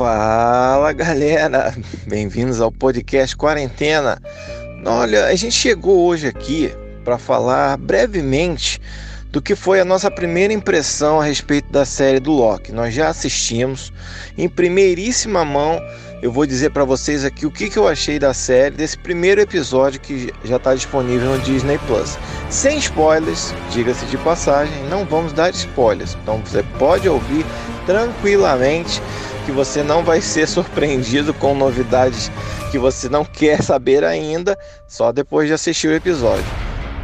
Fala galera, bem-vindos ao podcast Quarentena. Olha, a gente chegou hoje aqui para falar brevemente do que foi a nossa primeira impressão a respeito da série do Loki. Nós já assistimos em primeiríssima mão. Eu vou dizer para vocês aqui o que, que eu achei da série, desse primeiro episódio que já está disponível no Disney Plus. Sem spoilers, diga-se de passagem, não vamos dar spoilers. Então você pode ouvir tranquilamente que você não vai ser surpreendido com novidades que você não quer saber ainda, só depois de assistir o episódio.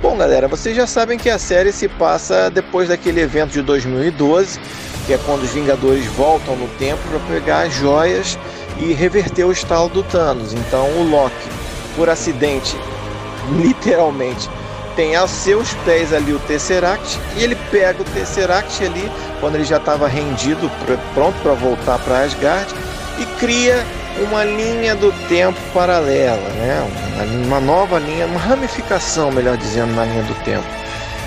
Bom, galera, vocês já sabem que a série se passa depois daquele evento de 2012, que é quando os Vingadores voltam no tempo para pegar as joias e reverter o estalo do Thanos. Então, o Loki, por acidente, literalmente, tem aos seus pés ali o Tesseract e ele pega o Tesseract ali quando ele já estava rendido, pronto para voltar para Asgard e cria uma linha do tempo paralela, né? uma nova linha, uma ramificação, melhor dizendo, na linha do tempo.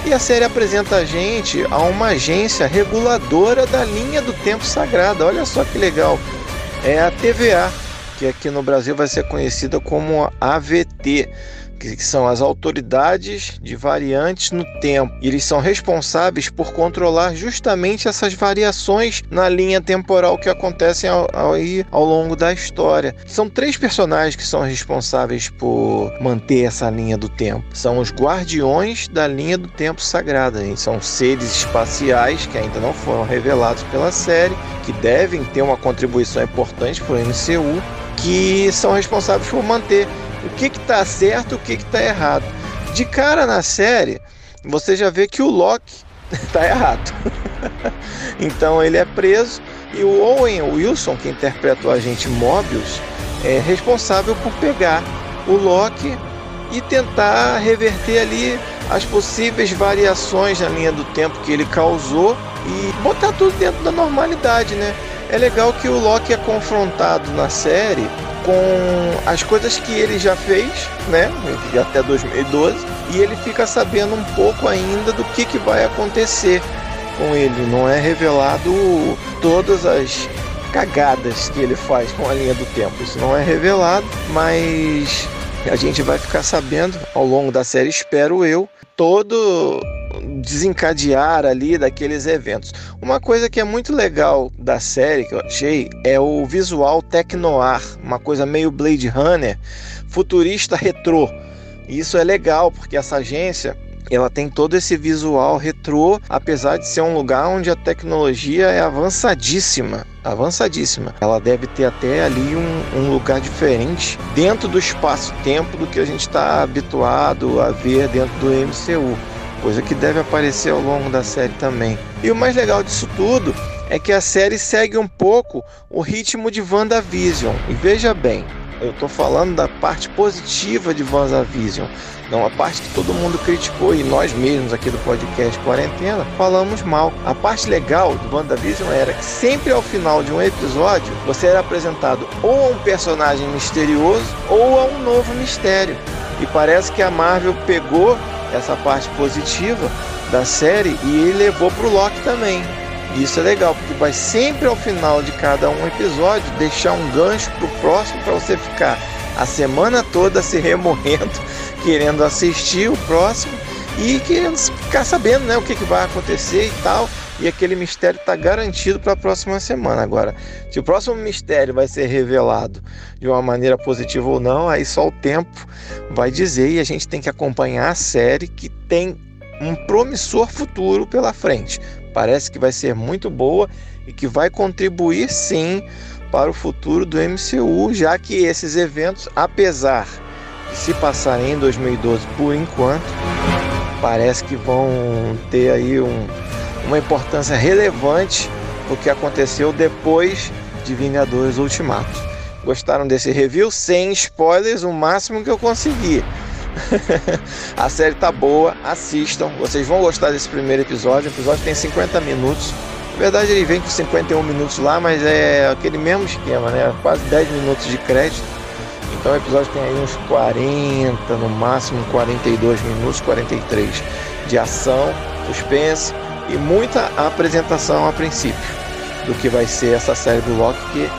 E a série apresenta a gente a uma agência reguladora da linha do tempo sagrada. Olha só que legal. É a TVA, que aqui no Brasil vai ser conhecida como AVT que são as autoridades de variantes no tempo. Eles são responsáveis por controlar justamente essas variações na linha temporal que acontecem ao, ao, ao longo da história. São três personagens que são responsáveis por manter essa linha do tempo. São os guardiões da linha do tempo sagrada. São seres espaciais que ainda não foram revelados pela série, que devem ter uma contribuição importante para o MCU, que são responsáveis por manter o que está certo, o que está errado. De cara na série, você já vê que o Loki está errado. então ele é preso e o Owen Wilson, que interpreta o agente Mobius, é responsável por pegar o Loki e tentar reverter ali as possíveis variações na linha do tempo que ele causou e botar tudo dentro da normalidade, né? É legal que o Loki é confrontado na série com as coisas que ele já fez, né, até 2012, e ele fica sabendo um pouco ainda do que, que vai acontecer com ele. Não é revelado todas as cagadas que ele faz com a linha do tempo. Isso não é revelado, mas a gente vai ficar sabendo ao longo da série, espero eu, todo desencadear ali daqueles eventos. Uma coisa que é muito legal da série que eu achei é o visual tecnoar, uma coisa meio Blade Runner, futurista retrô. isso é legal porque essa agência ela tem todo esse visual retrô, apesar de ser um lugar onde a tecnologia é avançadíssima, avançadíssima. Ela deve ter até ali um, um lugar diferente dentro do espaço-tempo do que a gente está habituado a ver dentro do MCU coisa que deve aparecer ao longo da série também. E o mais legal disso tudo é que a série segue um pouco o ritmo de WandaVision. E veja bem, eu estou falando da parte positiva de WandaVision, não a parte que todo mundo criticou e nós mesmos aqui do podcast Quarentena falamos mal. A parte legal do WandaVision era que sempre ao final de um episódio você era apresentado ou a um personagem misterioso ou a um novo mistério. E parece que a Marvel pegou essa parte positiva da série e levou para o Loki também. Isso é legal, porque vai sempre ao final de cada um episódio deixar um gancho para o próximo para você ficar a semana toda se remoendo, querendo assistir o próximo e querendo ficar sabendo né, o que, que vai acontecer e tal. E aquele mistério está garantido para a próxima semana. Agora, se o próximo mistério vai ser revelado de uma maneira positiva ou não, aí só o tempo vai dizer. E a gente tem que acompanhar a série que tem um promissor futuro pela frente. Parece que vai ser muito boa e que vai contribuir sim para o futuro do MCU, já que esses eventos, apesar que se passarem em 2012 por enquanto, parece que vão ter aí um, uma importância relevante o que aconteceu depois de Vingadores Ultimato. Gostaram desse review? Sem spoilers, o máximo que eu consegui. a série tá boa, assistam. Vocês vão gostar desse primeiro episódio. O episódio tem 50 minutos. Na verdade, ele vem com 51 minutos lá, mas é aquele mesmo esquema, né? Quase 10 minutos de crédito. Então o episódio tem aí uns 40, no máximo 42 minutos, 43 de ação, suspense e muita apresentação a princípio do que vai ser essa série do Loki, que,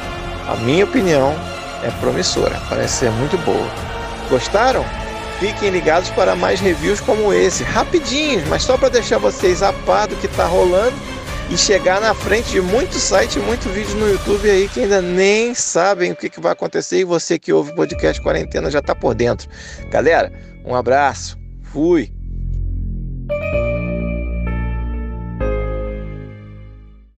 a minha opinião, é promissora, parece ser muito boa. Gostaram? Fiquem ligados para mais reviews como esse, rapidinhos, mas só para deixar vocês a par do que está rolando e chegar na frente de muito site muito vídeo no YouTube aí que ainda nem sabem o que, que vai acontecer e você que ouve o podcast Quarentena já está por dentro. Galera, um abraço, fui!